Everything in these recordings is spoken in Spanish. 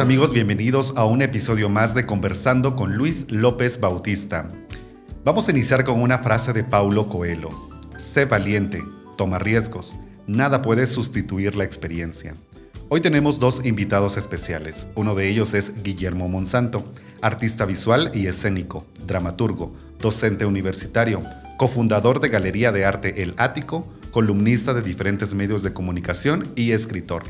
Amigos, bienvenidos a un episodio más de Conversando con Luis López Bautista. Vamos a iniciar con una frase de Paulo Coelho. Sé valiente, toma riesgos, nada puede sustituir la experiencia. Hoy tenemos dos invitados especiales. Uno de ellos es Guillermo Monsanto, artista visual y escénico, dramaturgo, docente universitario, cofundador de Galería de Arte El Ático, columnista de diferentes medios de comunicación y escritor.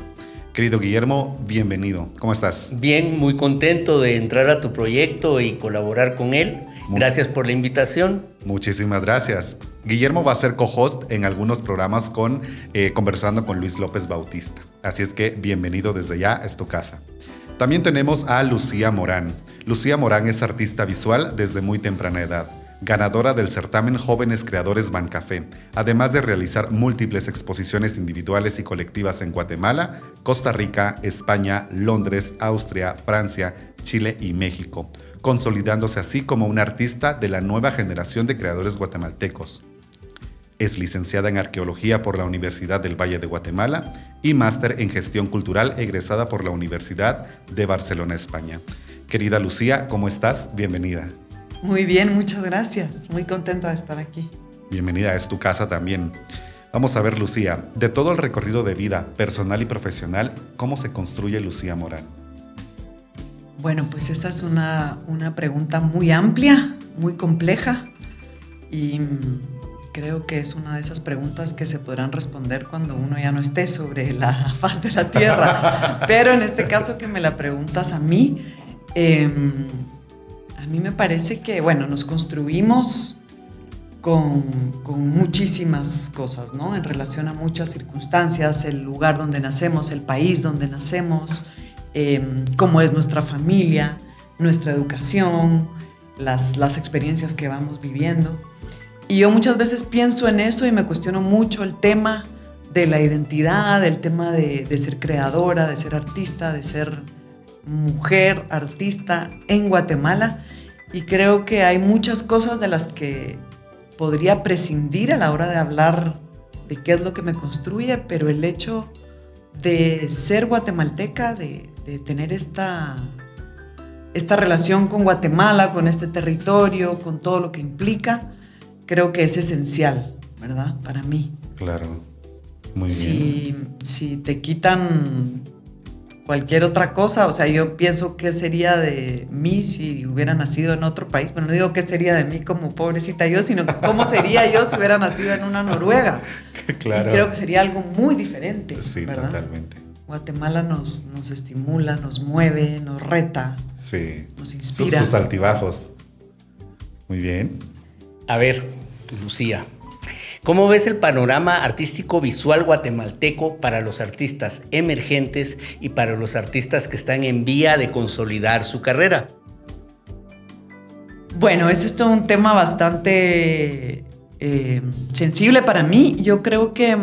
Querido Guillermo, bienvenido. ¿Cómo estás? Bien, muy contento de entrar a tu proyecto y colaborar con él. Gracias por la invitación. Muchísimas gracias. Guillermo va a ser co-host en algunos programas con eh, Conversando con Luis López Bautista. Así es que bienvenido desde ya, es tu casa. También tenemos a Lucía Morán. Lucía Morán es artista visual desde muy temprana edad ganadora del certamen Jóvenes Creadores Bancafé, además de realizar múltiples exposiciones individuales y colectivas en Guatemala, Costa Rica, España, Londres, Austria, Francia, Chile y México, consolidándose así como una artista de la nueva generación de creadores guatemaltecos. Es licenciada en Arqueología por la Universidad del Valle de Guatemala y máster en Gestión Cultural egresada por la Universidad de Barcelona, España. Querida Lucía, ¿cómo estás? Bienvenida. Muy bien, muchas gracias. Muy contenta de estar aquí. Bienvenida, es tu casa también. Vamos a ver, Lucía, de todo el recorrido de vida personal y profesional, ¿cómo se construye Lucía Morán? Bueno, pues esta es una, una pregunta muy amplia, muy compleja y creo que es una de esas preguntas que se podrán responder cuando uno ya no esté sobre la faz de la tierra. Pero en este caso que me la preguntas a mí, eh, a mí me parece que, bueno, nos construimos con, muchísimas cosas, ¿no? En relación a muchas circunstancias, el lugar donde nacemos, el país donde nacemos, em, cómo es nuestra familia, nuestra educación, las, las experiencias que vamos viviendo. Y yo muchas veces pienso en eso y me cuestiono mucho el tema de la identidad, el tema de, de ser creadora, de ser artista, de ser mujer artista en Guatemala y creo que hay muchas cosas de las que podría prescindir a la hora de hablar de qué es lo que me construye, pero el hecho de ser guatemalteca, de, tener esta, esta relación con Guatemala, con este territorio, con todo lo que implica, creo que es esencial, ¿verdad? Para mí. Claro. Muy bien. Si te quitan cualquier otra cosa. O sea, yo pienso qué sería de mí si hubiera nacido en otro país. Bueno, no digo qué sería de mí como pobrecita yo, sino cómo sería yo si hubiera nacido en una Noruega. Claro. Y creo que sería algo muy diferente. Sí, totalmente. Guatemala nos, nos estimula, nos mueve, nos reta. Sí. Nos inspira. sus altibajos. Muy bien. A ver, Lucía, ¿Cómo ves el panorama artístico visual guatemalteco para los artistas emergentes y para los artistas que están en vía de consolidar su carrera? Bueno, ese es todo un tema bastante eh, sensible para mí. Yo creo que,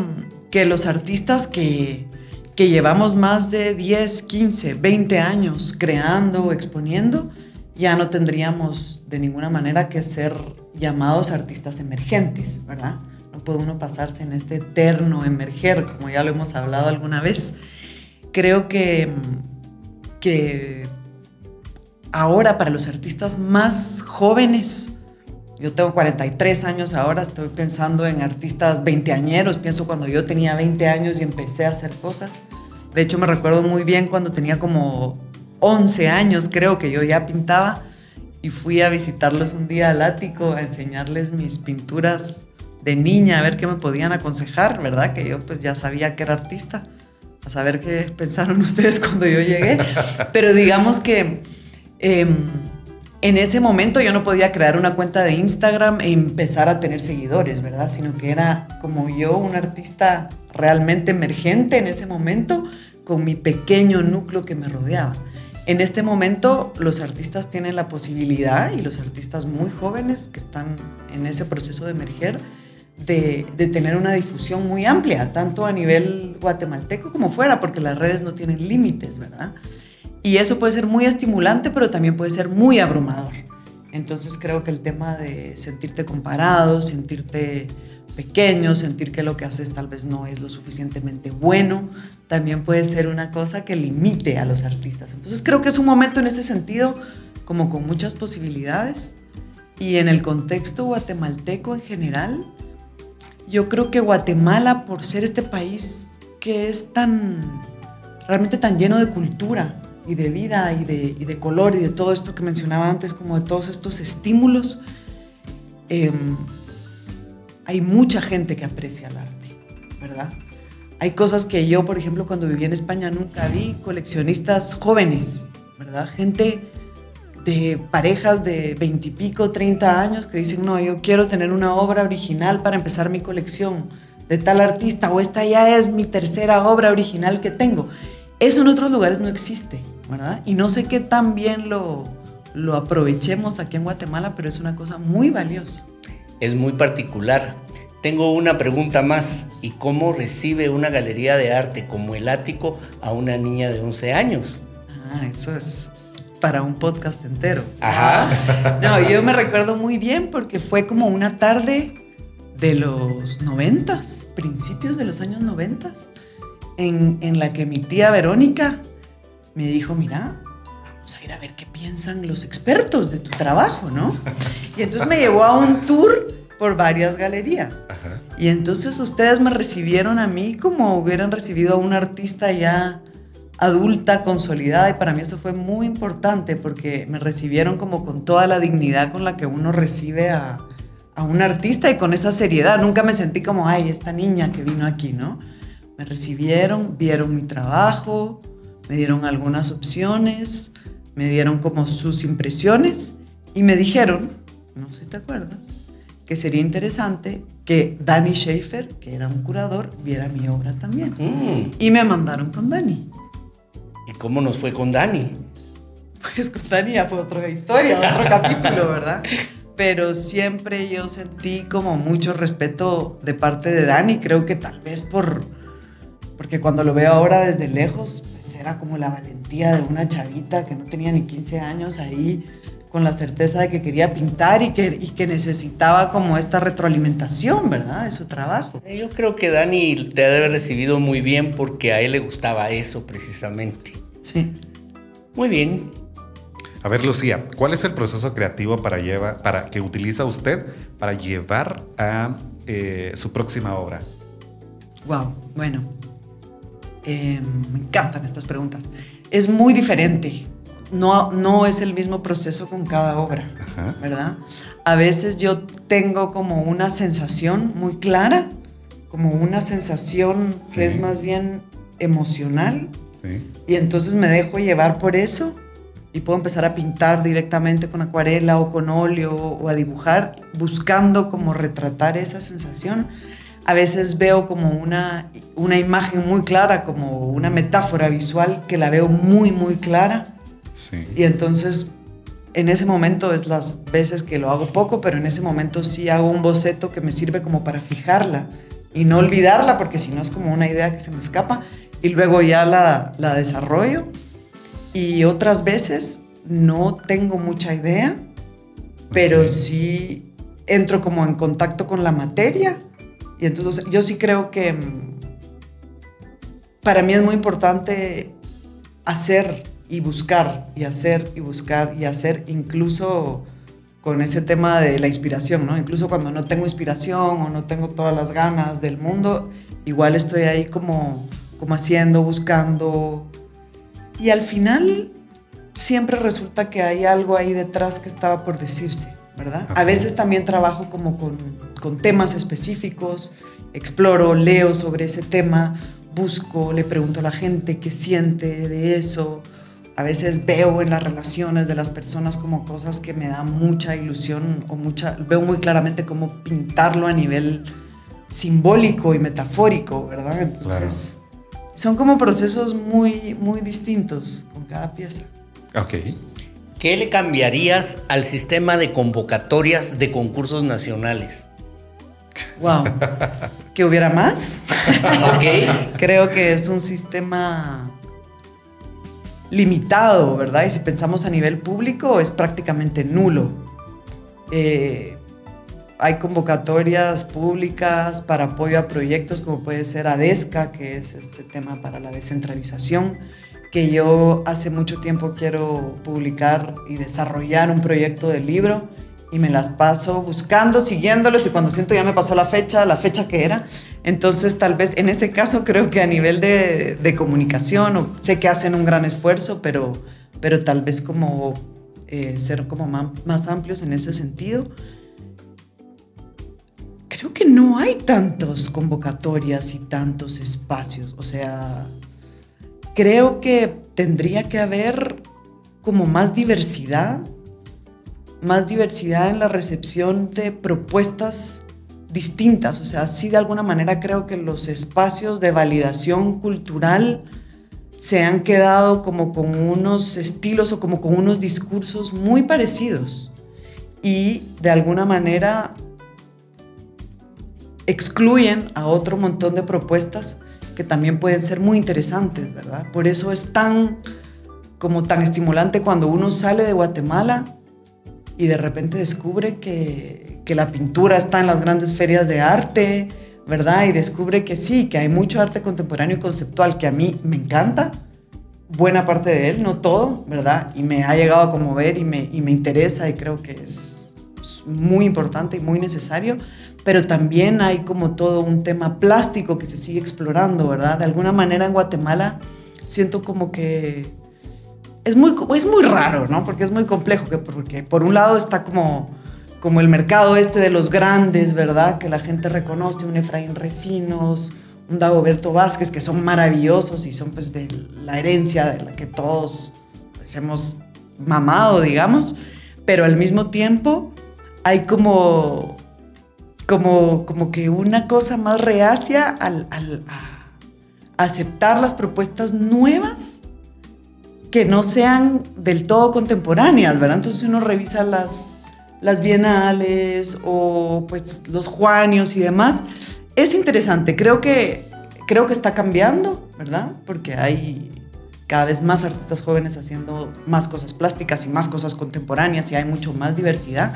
que los artistas que, que llevamos más de 10, 15, 20 años creando o exponiendo, ya no tendríamos de ninguna manera que ser llamados artistas emergentes, ¿verdad? Puede uno pasarse en este eterno emerger, como ya lo hemos hablado alguna vez. Creo que, que ahora para los artistas más jóvenes, yo tengo 43 años ahora, estoy pensando en artistas veinteañeros, pienso cuando yo tenía 20 años y empecé a hacer cosas. De hecho, me recuerdo muy bien cuando tenía como 11 años, creo que yo ya pintaba, y fui a visitarlos un día al ático a enseñarles mis pinturas de niña a ver qué me podían aconsejar, ¿verdad? Que yo pues ya sabía que era artista, a saber qué pensaron ustedes cuando yo llegué. Pero digamos que em, en ese momento yo no podía crear una cuenta de Instagram e empezar a tener seguidores, ¿verdad? Sino que era como yo, un artista realmente emergente en ese momento, con mi pequeño núcleo que me rodeaba. En este momento los artistas tienen la posibilidad, y los artistas muy jóvenes que están en ese proceso de emerger, de, tener una difusión muy amplia, tanto a nivel guatemalteco como fuera, porque las redes no tienen límites, ¿verdad? Y eso puede ser muy estimulante, pero también puede ser muy abrumador. Entonces creo que el tema de sentirte comparado, sentirte pequeño, sentir que lo que haces tal vez no es lo suficientemente bueno, también puede ser una cosa que limite a los artistas. Entonces creo que es un momento en ese sentido como con muchas posibilidades y en el contexto guatemalteco en general, yo creo que Guatemala, por ser este país que es tan, realmente tan lleno de cultura y de vida y de, color y de todo esto que mencionaba antes, como de todos estos estímulos, em, hay mucha gente que aprecia el arte, ¿verdad? Hay cosas que yo, por ejemplo, cuando viví en España nunca vi, coleccionistas jóvenes, ¿verdad? Gente de parejas de veintipico, treinta años que dicen, no, yo quiero tener una obra original para empezar mi colección de tal artista o esta ya es mi tercera obra original que tengo. Eso en otros lugares no existe, ¿verdad? Y no sé qué tan bien lo, lo aprovechemos aquí en Guatemala, pero es una cosa muy valiosa. Es muy particular. Tengo una pregunta más. ¿Y cómo recibe una galería de arte como el ático a una niña de 11 años? Ah, eso es para un podcast entero. Ajá. No, yo me recuerdo muy bien porque fue como una tarde de los noventas, principios de los años noventas, en, en la que mi tía Verónica me dijo, mira, vamos a ir a ver qué piensan los expertos de tu trabajo, ¿no? Y entonces me llevó a un tour por varias galerías. Y entonces ustedes me recibieron a mí como hubieran recibido a un artista ya adulta, consolidada, y para mí eso fue muy importante porque me recibieron como con toda la dignidad con la que uno recibe a, a un artista y con esa seriedad. Nunca me sentí como, ay, esta niña que vino aquí, ¿no? Me recibieron, vieron mi trabajo, me dieron algunas opciones, me dieron como sus impresiones y me dijeron, no sé si te acuerdas, que sería interesante que Danny Schaefer, que era un curador, viera mi obra también. Mm. Y me mandaron con Danny. ¿Y cómo nos fue con Dani? Pues con Dani ya fue otra historia, otro capítulo, ¿verdad? Pero siempre yo sentí como mucho respeto de parte de Dani, creo que tal vez por, porque cuando lo veo ahora desde lejos, pues era como la valentía de una chavita que no tenía ni 15 años ahí, con la certeza de que quería pintar y que, y que necesitaba como esta retroalimentación, ¿verdad? De su trabajo. Yo creo que Dani te debe haber recibido muy bien porque a él le gustaba eso precisamente. Sí. Muy bien. A ver, Lucía, ¿cuál es el proceso creativo para, llevar, para que utiliza usted para llevar a eh, su próxima obra? Wow, bueno, eh, me encantan estas preguntas. Es muy diferente no, es el mismo proceso con cada obra, ¿verdad? A veces yo tengo como una sensación muy clara, como una sensación que es más bien emocional, y entonces me dejo llevar por eso y puedo empezar a pintar directamente con acuarela o con óleo o a dibujar, buscando como retratar esa sensación. A veces veo como una, una imagen muy clara, como una metáfora visual que la veo muy, muy clara y entonces, en ese momento es las veces que lo hago poco, pero en ese momento sí hago un boceto que me sirve como para fijarla y no olvidarla, porque si no es como una idea que se me escapa, y luego ya la, la desarrollo. Y otras veces no tengo mucha idea, pero sí entro como en contacto con la materia. Y entonces yo sí creo que mm, para mí es muy importante hacer y buscar y hacer y buscar y hacer, incluso con ese tema de la inspiración, ¿no? Incluso cuando no tengo inspiración o no tengo todas las ganas del mundo, igual estoy ahí como, como haciendo, buscando. Y al final siempre resulta que hay algo ahí detrás que estaba por decirse, ¿verdad? A veces también trabajo como con, con temas específicos, exploro, leo sobre ese tema, busco, le pregunto a la gente qué siente de eso a veces veo en las relaciones de las personas como cosas que me dan mucha ilusión o mucha, veo muy claramente cómo pintarlo a nivel simbólico y metafórico, ¿verdad? Entonces, son como procesos muy, muy distintos con cada pieza. Ok. ¿Qué le cambiarías al sistema de convocatorias de concursos nacionales? Wow. ¿Que hubiera más? ok. Creo que es un sistema limitado, ¿verdad? Y si pensamos a nivel público es prácticamente nulo. Eh, hay convocatorias públicas para apoyo a proyectos como puede ser ADESCA, que es este tema para la descentralización, que yo hace mucho tiempo quiero publicar y desarrollar un proyecto de libro y me las paso buscando, siguiéndolos y cuando siento ya me pasó la fecha, la fecha que era. Entonces tal vez en ese caso creo que a nivel de, comunicación, sé que hacen un gran esfuerzo, pero, pero tal vez como eh, ser como más, más amplios en ese sentido. Creo que no hay tantos convocatorias y tantos espacios. O sea, creo que tendría que haber como más diversidad, más diversidad en la recepción de propuestas distintas. O sea, sí de alguna manera creo que los espacios de validación cultural se han quedado como con unos estilos o como con unos discursos muy parecidos y de alguna manera excluyen a otro montón de propuestas que también pueden ser muy interesantes, ¿verdad? Por eso es tan como tan estimulante cuando uno sale de Guatemala y de repente descubre que, que la pintura está en las grandes ferias de arte, ¿verdad? Y descubre que sí, que hay mucho arte contemporáneo y conceptual que a mí me encanta, buena parte de él, no todo, ¿verdad? Y me ha llegado a conmover y me, y me interesa y creo que es muy importante y muy necesario, pero también hay como todo un tema plástico que se sigue explorando, ¿verdad? De alguna manera en Guatemala siento como que es muy, es muy raro, ¿no? Porque es muy complejo, que porque por un lado está como como el mercado este de los grandes, ¿verdad? Que la gente reconoce, un Efraín Recinos, un Dagoberto Vázquez, que son maravillosos y son pues de la herencia de la que todos pues, hemos mamado, digamos, pero al mismo tiempo hay como, como, como que una cosa más reacia al, a aceptar las propuestas nuevas que no sean del todo contemporáneas, ¿verdad? Entonces uno revisa las las bienales o pues los juanios y demás. Es interesante, creo que, creo que está cambiando, ¿verdad? Porque hay cada vez más artistas jóvenes haciendo más cosas plásticas y más cosas contemporáneas y hay mucho más diversidad.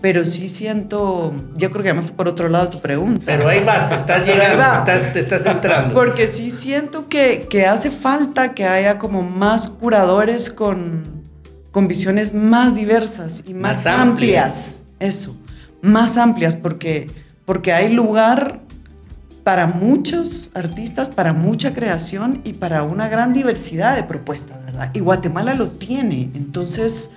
Pero sí siento, yo creo que ya me fui por otro lado tu pregunta. Pero ahí vas, estás llegando, estás, te estás entrando. Porque sí siento que, que hace falta que haya como más curadores con, con visiones más diversas y más, amplias. Eso, más amplias, porque, porque hay lugar para muchos artistas, para mucha creación y para una gran diversidad de propuestas, ¿verdad? Y Guatemala lo tiene. Entonces,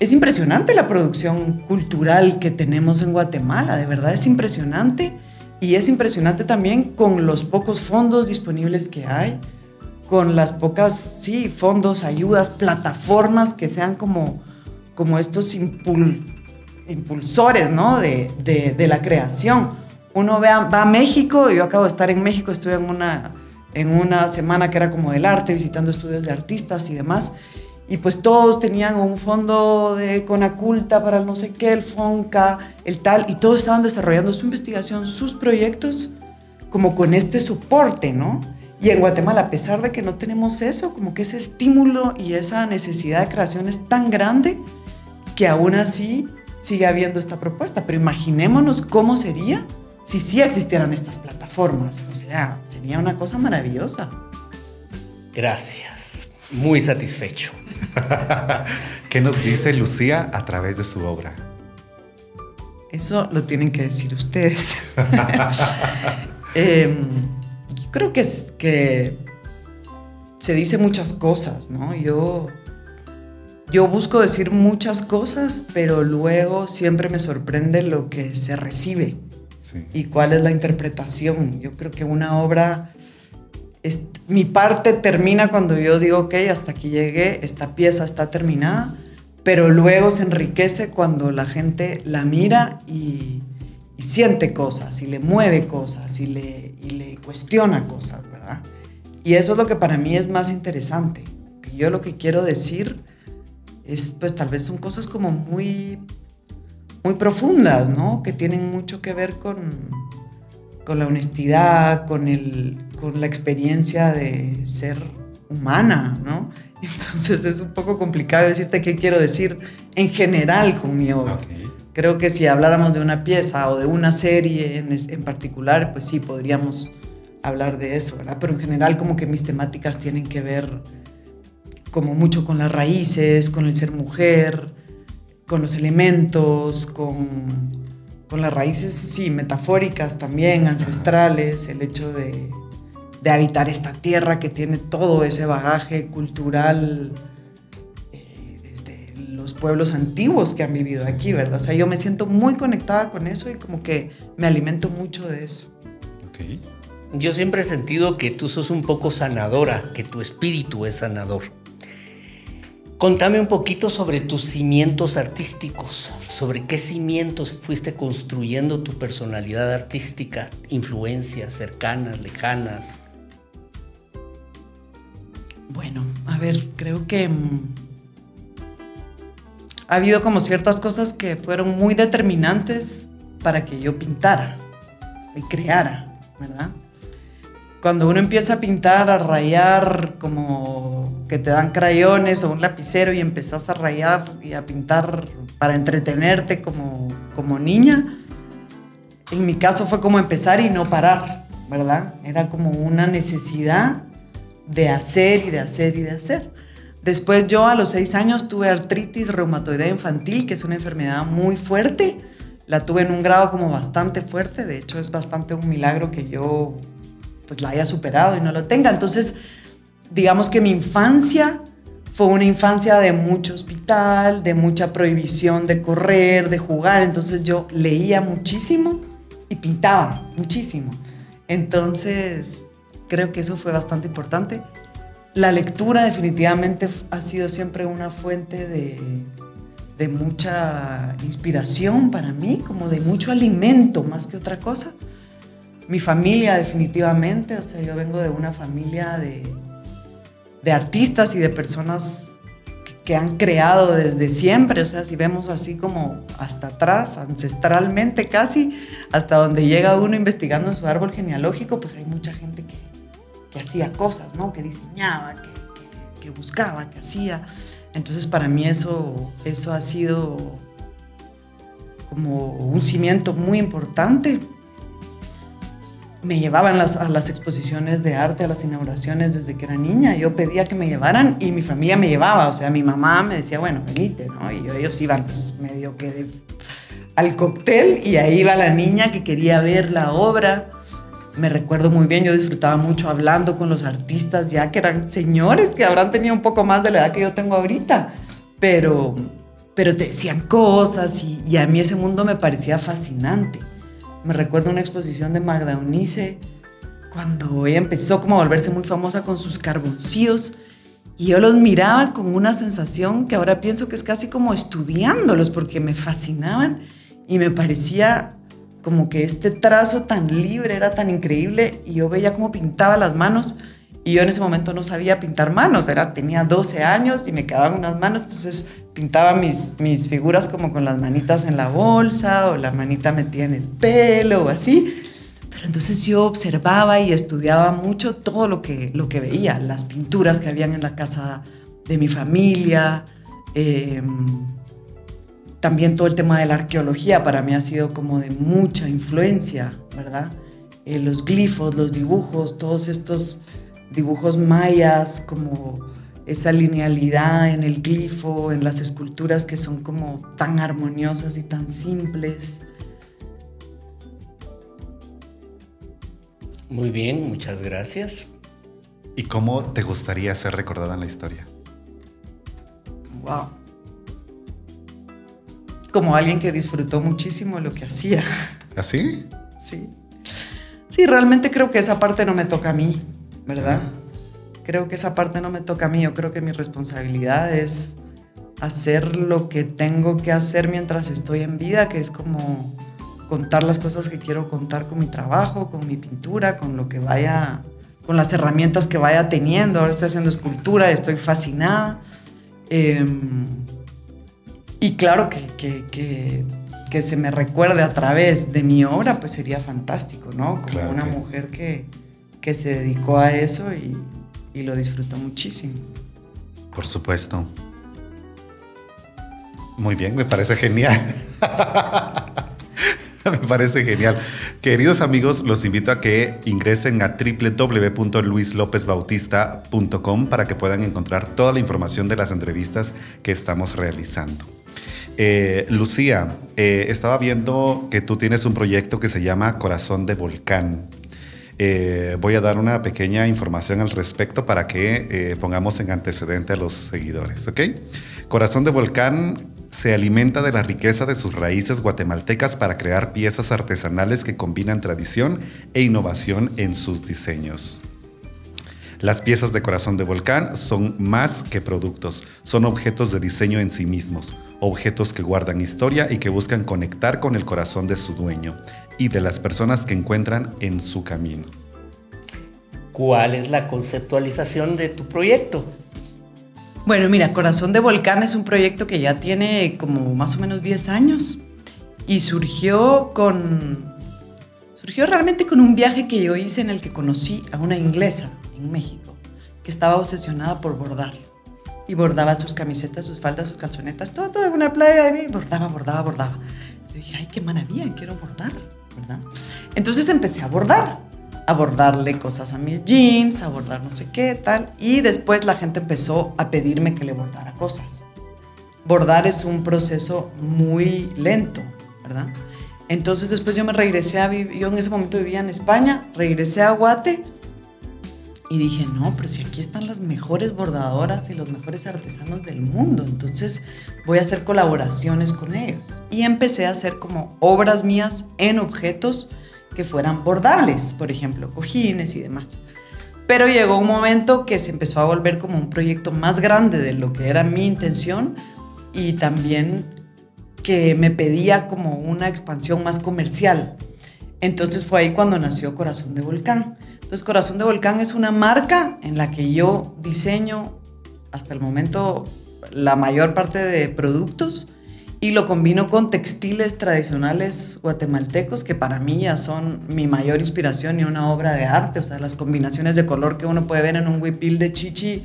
es impresionante la producción cultural que tenemos en Guatemala, de verdad es impresionante. Y es impresionante también con los pocos fondos disponibles que hay con las pocas, sí, fondos, ayudas, plataformas que sean como, como estos impulsores, ¿no? De, de, la creación. Uno va a México, yo acabo de estar en México, estuve en una, en una semana que era como del arte, visitando estudios de artistas y demás, y pues todos tenían un fondo de Conaculta para no sé qué, el FONCA, el tal, y todos estaban desarrollando su investigación, sus proyectos, como con este soporte, ¿no? Y en Guatemala, a pesar de que no tenemos eso, como que ese estímulo y esa necesidad de creación es tan grande que aún así sigue habiendo esta propuesta. Pero imaginémonos cómo sería si sí existieran estas plataformas. O sea, sería una cosa maravillosa. Gracias. Muy satisfecho. ¿Qué nos dice Lucía a través de su obra? Eso lo tienen que decir ustedes. eh, creo que, es, que se dice muchas cosas, ¿no? Yo, yo busco decir muchas cosas, pero luego siempre me sorprende lo que se recibe y cuál es la interpretación. Yo creo que una obra, es, mi parte termina cuando yo digo, ok, hasta aquí llegué, esta pieza está terminada, pero luego se enriquece cuando la gente la mira y siente cosas y le mueve cosas y le, cuestiona cosas, ¿verdad? Y eso es lo que para mí es más interesante. Yo lo que quiero decir es, pues tal vez son cosas como muy, muy profundas, ¿no? Que tienen mucho que ver con, con la honestidad, con, el, con la experiencia de ser humana, ¿no? Entonces es un poco complicado decirte qué quiero decir en general con mi obra. Creo que si habláramos de una pieza o de una serie en, en particular, pues sí, podríamos hablar de eso, ¿verdad? Pero en general como que mis temáticas tienen que ver como mucho con las raíces, con el ser mujer, con los elementos, con, con las raíces, sí, metafóricas también, ancestrales, el hecho de, de habitar esta tierra que tiene todo ese bagaje cultural pueblos antiguos que han vivido aquí, ¿verdad? O sea, yo me siento muy conectada con eso y como que me alimento mucho de eso. Okay. Yo siempre he sentido que tú sos un poco sanadora, que tu espíritu es sanador. Contame un poquito sobre tus cimientos artísticos, sobre qué cimientos fuiste construyendo tu personalidad artística, influencias cercanas, lejanas. Bueno, a ver, creo que mm, ha habido como ciertas cosas que fueron muy determinantes para que yo pintara y creara, ¿verdad? cuando uno empieza a pintar, a rayar, como que te dan crayones o un lapicero y empezás a rayar y a pintar para entretenerte como, como niña, en mi caso fue como empezar y no parar, ¿verdad? Era como una necesidad de hacer y de hacer y de hacer. Después yo a los seis años tuve artritis reumatoidea infantil, que es una enfermedad muy fuerte. La tuve en un grado como bastante fuerte, de hecho es bastante un milagro que yo pues la haya superado y no lo tenga. Entonces, digamos que mi infancia fue una infancia de mucho hospital, de mucha prohibición de correr, de jugar. Entonces yo leía muchísimo y pintaba muchísimo. Entonces, creo que eso fue bastante importante. La lectura definitivamente ha sido siempre una fuente de, de mucha inspiración para mí, como de mucho alimento más que otra cosa. Mi familia definitivamente, o sea, yo vengo de una familia de, de artistas y de personas que, han creado desde siempre, o sea, si vemos así como hasta atrás, ancestralmente casi, hasta donde llega uno investigando su árbol genealógico, pues hay mucha gente que, que hacía cosas, ¿no? Que diseñaba, que, buscaba, que hacía. Entonces para mí eso, eso ha sido como un cimiento muy importante me llevaban a las exposiciones de arte, a las inauguraciones desde que era niña. Yo pedía que me llevaran y mi familia me llevaba. O sea, mi mamá me decía, bueno, venite, ¿no? Y ellos iban pues, medio que al cóctel y ahí iba la niña que quería ver la obra. Me recuerdo muy bien, yo disfrutaba mucho hablando con los artistas ya que eran señores que habrán tenido un poco más de la edad que yo tengo ahorita. Pero, pero te decían cosas y, y a mí ese mundo me parecía fascinante. Me recuerdo una exposición de Magda Unice cuando ella empezó como a volverse muy famosa con sus carboncillos y yo los miraba con una sensación que ahora pienso que es casi como estudiándolos porque me fascinaban y me parecía como que este trazo tan libre era tan increíble y yo veía cómo pintaba las manos y yo en ese momento no sabía pintar manos, era, tenía 12 años y me quedaban unas manos, entonces pintaba mis, mis figuras como con las manitas en la bolsa o la manita metida en el pelo o así. Pero entonces yo observaba y estudiaba mucho todo lo que, lo que veía, las pinturas que habían en la casa de mi familia, em, también todo el tema de la arqueología para mí ha sido como de mucha influencia, ¿verdad? Eh, los glifos, los dibujos, todos estos dibujos mayas, como esa linealidad en el glifo, en las esculturas que son como tan armoniosas y tan simples. Muy bien, muchas gracias. ¿Y cómo te gustaría ser recordada en la historia? Wow. Como alguien que disfrutó muchísimo lo que hacía. ¿Así? ¿Ah, sí. Sí, realmente creo que esa parte no me toca a mí. ¿verdad? Creo que esa parte no me toca a mí, yo creo que mi responsabilidad es hacer lo que tengo que hacer mientras estoy en vida, que es como contar las cosas que quiero contar con mi trabajo, con mi pintura, con lo que vaya, con las herramientas que vaya teniendo. Ahora estoy haciendo escultura, estoy fascinada. Em, y claro que, que, que, se me recuerde a través de mi obra, pues sería fantástico, ¿no? Como una mujer que, que se dedicó a eso y, y lo disfrutó muchísimo. Por supuesto. Muy bien, me parece genial. Me parece genial. Queridos amigos, los invito a que ingresen a www.luislopezbautista.com para que puedan encontrar toda la información de las entrevistas que estamos realizando. Eh, Lucía, eh, estaba viendo que tú tienes un proyecto que se llama Corazón de Volcán. Eh, voy a dar una pequeña información al respecto para que pongamos en antecedente a los seguidores, ¿ok? Corazón de Volcán se alimenta de la riqueza de sus raíces guatemaltecas para crear piezas artesanales que combinan tradición e innovación en sus diseños. Las piezas de corazón de volcán son más que productos, son objetos de diseño en sí mismos, objetos que guardan historia y que buscan conectar con el corazón de su dueño y de las personas que encuentran en su camino. ¿Cuál es la conceptualización de tu proyecto? Bueno, mira, Corazón de Volcán es un proyecto que ya tiene como más o menos 10 años y surgió con... Surgió realmente con un viaje que yo hice en el que conocí a una inglesa en México que estaba obsesionada por bordar. Y bordaba sus camisetas, sus faldas, sus calzonetas, todo, todo en una playa de mí. Bordaba, bordaba, bordaba. Yo dije, ay, qué maravilla, quiero bordar, ¿verdad? Entonces empecé a bordar abordarle cosas a mis jeans, abordar no sé qué, tal. Y después la gente empezó a pedirme que le bordara cosas. Bordar es un proceso muy lento, ¿verdad? Entonces después yo me regresé a vivir, yo en ese momento vivía en España, regresé a Guate y dije, no, pero si aquí están las mejores bordadoras y los mejores artesanos del mundo, entonces voy a hacer colaboraciones con ellos. Y empecé a hacer como obras mías en objetos que fueran bordables, por ejemplo, cojines y demás. Pero llegó un momento que se empezó a volver como un proyecto más grande de lo que era mi intención y también que me pedía como una expansión más comercial. Entonces fue ahí cuando nació Corazón de Volcán. Entonces Corazón de Volcán es una marca en la que yo diseño hasta el momento la mayor parte de productos y lo combino con textiles tradicionales guatemaltecos que para mí ya son mi mayor inspiración y una obra de arte, o sea, las combinaciones de color que uno puede ver en un huipil de chichi,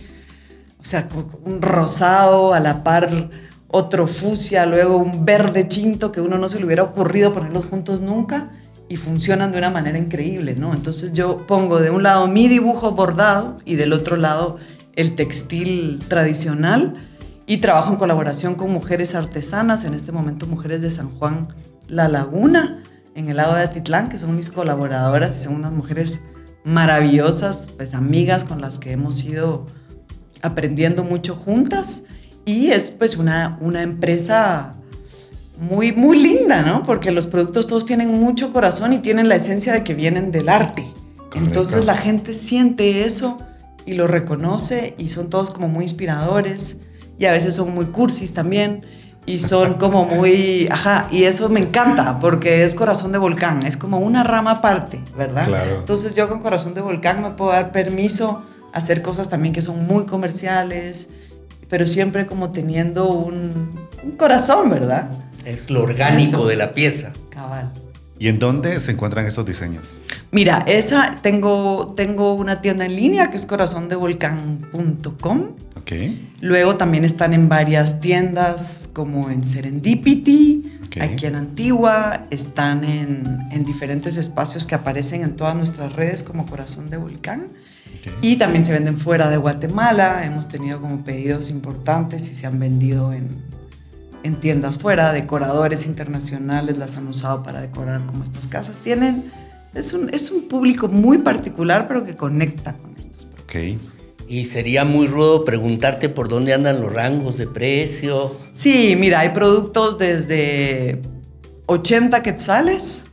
o sea, un rosado a la par otro fucsia, luego un verde chinto que uno no se le hubiera ocurrido ponerlos juntos nunca y funcionan de una manera increíble, ¿no? Entonces yo pongo de un lado mi dibujo bordado y del otro lado el textil tradicional y trabajo en colaboración con mujeres artesanas, en este momento mujeres de San Juan La Laguna, en el lado de Atitlán, que son mis colaboradoras y son unas mujeres maravillosas, pues amigas con las que hemos ido aprendiendo mucho juntas y es pues una, una empresa muy, muy linda, ¿no? Porque los productos todos tienen mucho corazón y tienen la esencia de que vienen del arte. Entonces la gente siente eso y lo reconoce y son todos como muy inspiradores y a veces son muy cursis también y son como muy, ajá, y eso me encanta porque es corazón de volcán, es como una rama aparte, ¿verdad? Claro. Entonces yo con corazón de volcán me puedo dar permiso a hacer cosas también que son muy comerciales, pero siempre como teniendo un, un corazón, ¿verdad? Es lo orgánico de la pieza. Cabal. ¿Y en dónde se encuentran estos diseños? Mira, esa tengo, tengo una tienda en línea que es corazondevolcán.com. Ok. Luego también están en varias tiendas como en Serendipity, aquí en Antigua, están en, en, diferentes espacios que aparecen en todas nuestras redes como Corazón de Volcán. Y también se venden fuera de Guatemala, hemos tenido como pedidos importantes y se han vendido en, en tiendas fuera, decoradores internacionales las han usado para decorar como estas casas. Tienen, es un, es un público muy particular, pero que conecta con estos. Ok. Y sería muy rudo preguntarte por dónde andan los rangos de precio. Sí, mira, hay productos desde 80 quetzales,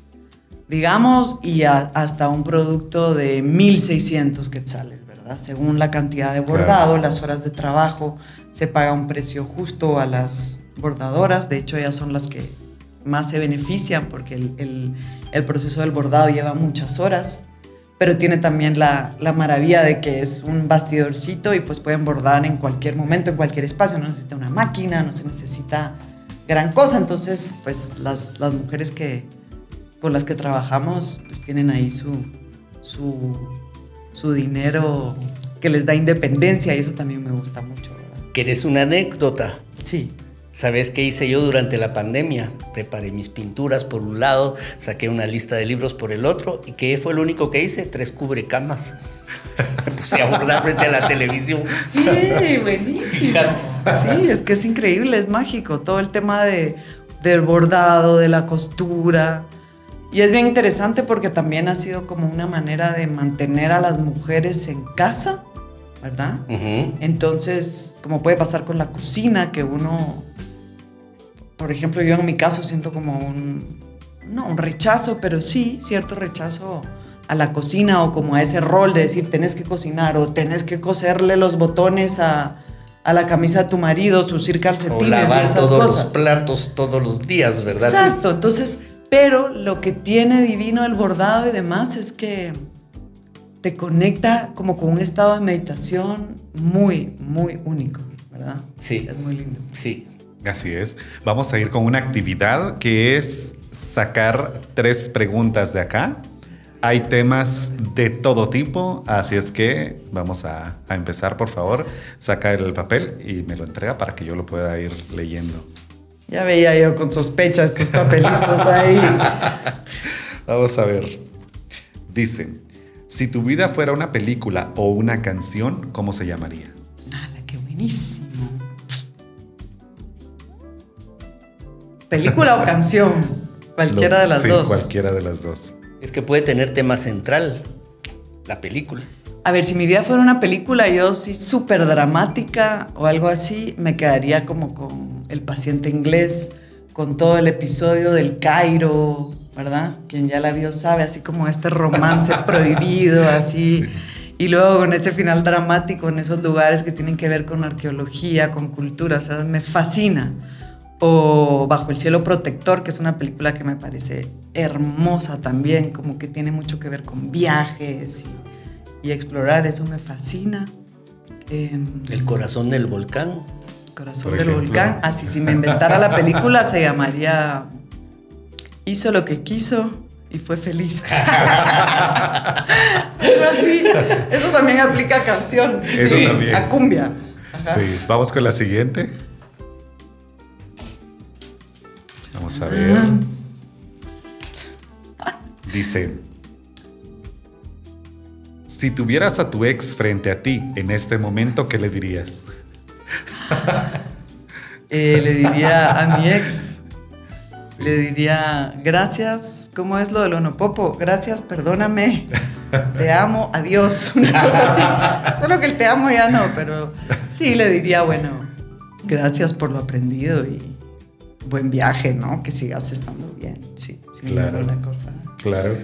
digamos, y a, hasta un producto de 1600 quetzales, ¿verdad? Según la cantidad de bordado, claro. las horas de trabajo, se paga un precio justo a las bordadoras. De hecho, ellas son las que más se benefician porque el, el, el proceso del bordado lleva muchas horas pero tiene también la, la, maravilla de que es un bastidorcito y pues pueden bordar en cualquier momento, en cualquier espacio, no necesita una máquina, no se necesita gran cosa, entonces pues las, las mujeres que, con las que trabajamos pues tienen ahí su, su, su dinero que les da independencia y eso también me gusta mucho. ¿verdad? ¿Quieres una anécdota? Sí. ¿Sabes qué hice yo durante la pandemia? Preparé mis pinturas por un lado, saqué una lista de libros por el otro. ¿Y qué fue lo único que hice? Tres cubrecamas. Me puse a bordar frente a la televisión. Sí, buenísimo. Sí, es que es increíble, es mágico. Todo el tema de, del bordado, de la costura. Y es bien interesante porque también ha sido como una manera de mantener a las mujeres en casa, ¿verdad? Entonces, como puede pasar con la cocina, que uno por ejemplo, yo en mi caso siento como un, no un rechazo, pero sí cierto rechazo a la cocina o como a ese rol de decir tenés que cocinar o tenés que coserle los botones a, a la camisa de tu marido, susir calcetines. O lavar todos los platos todos los días, ¿verdad? Exacto, entonces, pero lo que tiene divino el bordado y demás es que te conecta como con un estado de meditación muy, muy único, ¿verdad? Sí. Es muy lindo. Sí. Así es. Vamos a ir con una actividad que es sacar tres preguntas de acá. Hay temas de todo tipo, así es que vamos a, empezar, por favor. Saca el papel y me lo entrega para que yo lo pueda ir leyendo. Ya veía yo con sospecha estos papelitos ahí. vamos a ver. Dice, si tu vida fuera una película o una canción, ¿cómo se llamaría? ¡Hala, qué buenísimo! ¿Película o canción? Cualquiera de las sí, dos. Cualquiera de las dos. Es que puede tener tema central, la película. A ver, si mi vida fuera una película, yo sí súper dramática o algo así, me quedaría como con El paciente inglés, con todo el episodio del Cairo, ¿verdad? Quien ya la vio sabe, así como este romance prohibido, así. Y luego con ese final dramático en esos lugares que tienen que ver con arqueología, con cultura, o sea, me fascina o Bajo el cielo protector, que es una película que me parece hermosa también, como que tiene mucho que ver con viajes y, explorar, eso me fascina. Em, el corazón del volcán. Corazón del volcán. Así, si me inventara la película se llamaría Hizo lo que quiso y fue feliz. Pero eso también aplica a canción. Eso también. A cumbia. Sí, vamos con la siguiente. Vamos a ver. Dice, si tuvieras a tu ex frente a ti en este momento, ¿qué le dirías? Eh, le diría a mi ex, le diría, gracias, ¿cómo es lo del onopopo? Gracias, perdóname, te amo, adiós, una cosa así. Solo que el te amo ya no, pero sí le diría, bueno, gracias por lo aprendido y buen viaje, ¿no? Que sigas estando bien, sí, sin claro, una cosa. Claro.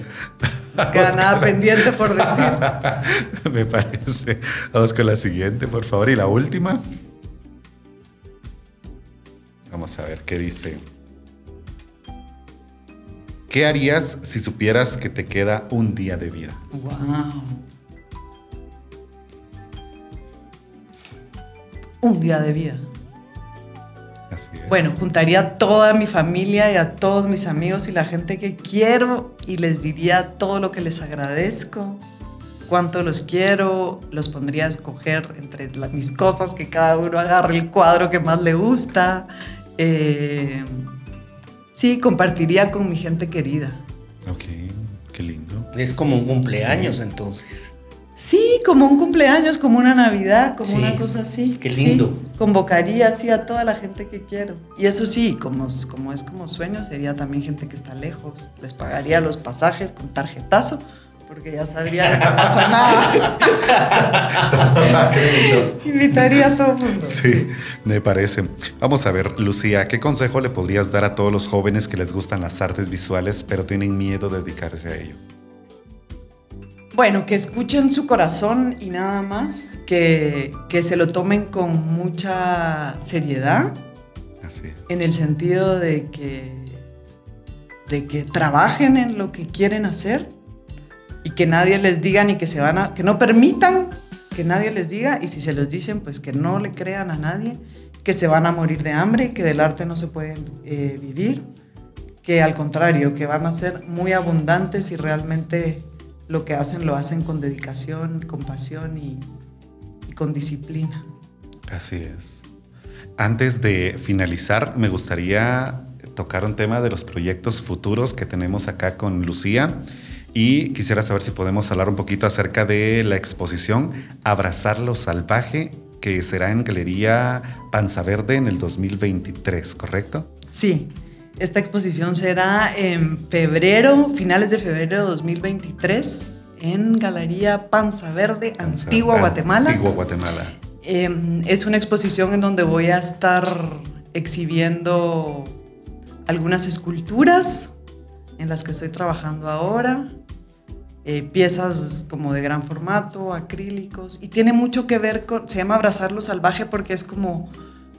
Queda nada pendiente por decir. Me parece. Vamos con la siguiente, por favor. Y la última. Vamos a ver qué dice. ¿Qué harías si supieras que te queda un día de vida? Wow. Un día de vida. Bueno, juntaría a toda mi familia y a todos mis amigos y la gente que quiero y les diría todo lo que les agradezco, cuánto los quiero, los pondría a escoger entre mis cosas, que cada uno agarre el cuadro que más le gusta. Eh, sí, compartiría con mi gente querida. Ok, qué lindo. Es como un cumpleaños entonces. Sí, como un cumpleaños, como una Navidad, como una cosa así. Qué lindo. convocaría así a toda la gente que quiero. Y eso sí, como, como es como sueño, sería también gente que está lejos. Les pagaría los pasajes con tarjetazo, porque ya sabría que no pasa nada. Invitaría a todo el mundo. Sí, me parece. Vamos a ver, Lucía, ¿qué consejo le podrías dar a todos los jóvenes que les gustan las artes visuales, pero tienen miedo de dedicarse a ello? Bueno, que escuchen su corazón y nada más, que, se lo tomen con mucha seriedad. Así es. En el sentido de que, de que trabajen en lo que quieren hacer y que nadie les diga ni que se van a, que no permitan que nadie les diga y si se los dicen, pues que no le crean a nadie, que se van a morir de hambre, que del arte no se puede eh, vivir, que al contrario, que van a ser muy abundantes y realmente lo que hacen lo hacen con dedicación, con pasión y, con disciplina. Así es. antes de finalizar, me gustaría tocar un tema de los proyectos futuros que tenemos acá con Lucía. Y quisiera saber si podemos hablar un poquito acerca de la exposición Abrazar lo Salvaje, que será en Galería Panza Verde en el 2023, ¿correcto? Sí, esta exposición será en febrero, finales de febrero de 2023, en Galería Panza Verde, Antigua Guatemala. Antigua Guatemala. Em, es una exposición en donde voy a estar exhibiendo algunas esculturas en las que estoy trabajando ahora, eh, piezas como de gran formato, acrílicos, y tiene mucho que ver con, se llama Abrazar lo Salvaje porque es como,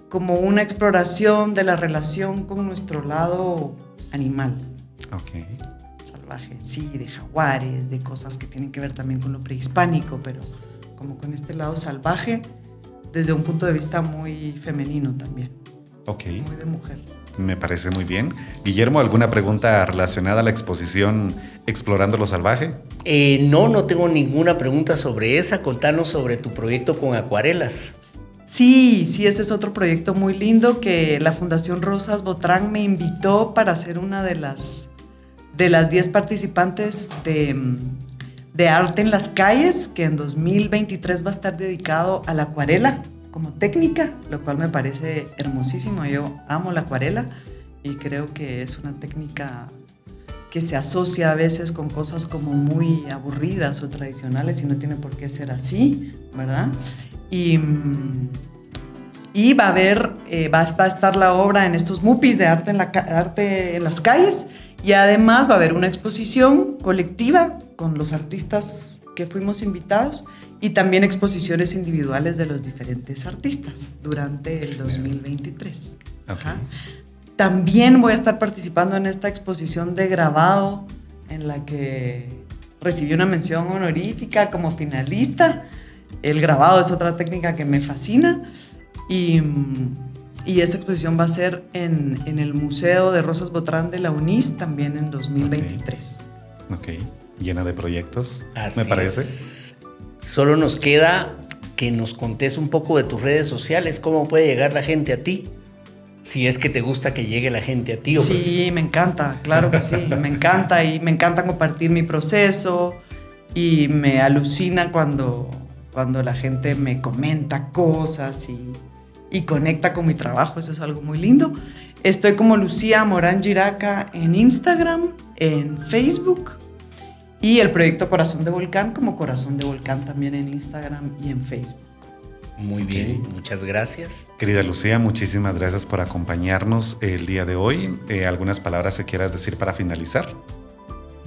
como una exploración de la relación con nuestro lado animal. Ok. Salvaje, sí, de jaguares, de cosas que tienen que ver también con lo prehispánico, pero como con este lado salvaje desde un punto de vista muy femenino también. Ok. Muy de mujer. Me parece muy bien. Guillermo, ¿alguna pregunta relacionada a la exposición Explorando lo Salvaje? Eh, no, no tengo ninguna pregunta sobre esa. Contanos sobre tu proyecto con acuarelas. Sí, sí, este es otro proyecto muy lindo que la Fundación Rosas Botrán me invitó para ser una de las de las 10 participantes de, de arte en las calles, que en 2023 va a estar dedicado a la acuarela como técnica, lo cual me parece hermosísimo. Yo amo la acuarela y creo que es una técnica que se asocia a veces con cosas como muy aburridas o tradicionales y no tiene por qué ser así, ¿verdad? Y, y va a haber, eh, va, a estar la obra en estos MUPIs de arte en, la, arte en las calles y además va a haber una exposición colectiva con los artistas que fuimos invitados y también exposiciones individuales de los diferentes artistas durante el 2023. También voy a estar participando en esta exposición de grabado en la que recibí una mención honorífica como finalista. El grabado es otra técnica que me fascina y, y esta exposición va a ser en, en, el Museo de Rosas Botrán de la UNIS también en 2023. Ok, okay. Llena de proyectos, Así me parece. Es. Solo nos queda que nos contes un poco de tus redes sociales, cómo puede llegar la gente a ti. Si es que te gusta que llegue la gente a ti. ¿o sí, me encanta, claro que sí, me encanta y me encanta compartir mi proceso y me alucina cuando, cuando la gente me comenta cosas y, y conecta con mi trabajo, eso es algo muy lindo. Estoy como Lucía Morán Giraca en Instagram, en Facebook y el proyecto Corazón de Volcán como Corazón de Volcán también en Instagram y en Facebook. Muy bien, muchas gracias. Querida Lucía, muchísimas gracias por acompañarnos el día de hoy. Eh, ¿Algunas palabras que quieras decir para finalizar?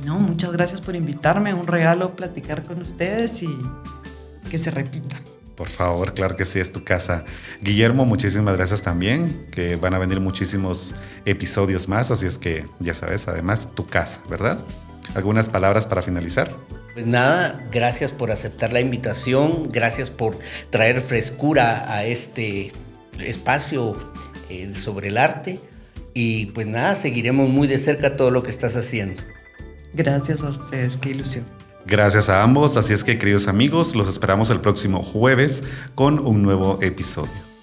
No, muchas gracias por invitarme. Un regalo platicar con ustedes y que se repita. Por favor, claro que sí, es tu casa. Guillermo, muchísimas gracias también, que van a venir muchísimos episodios más, así es que ya sabes, además, tu casa, ¿verdad? ¿Algunas palabras para finalizar? Pues nada, gracias por aceptar la invitación, gracias por traer frescura a este espacio eh, sobre el arte y pues nada, seguiremos muy de cerca todo lo que estás haciendo. Gracias a ustedes, qué ilusión. Gracias a ambos, así es que queridos amigos, los esperamos el próximo jueves con un nuevo episodio.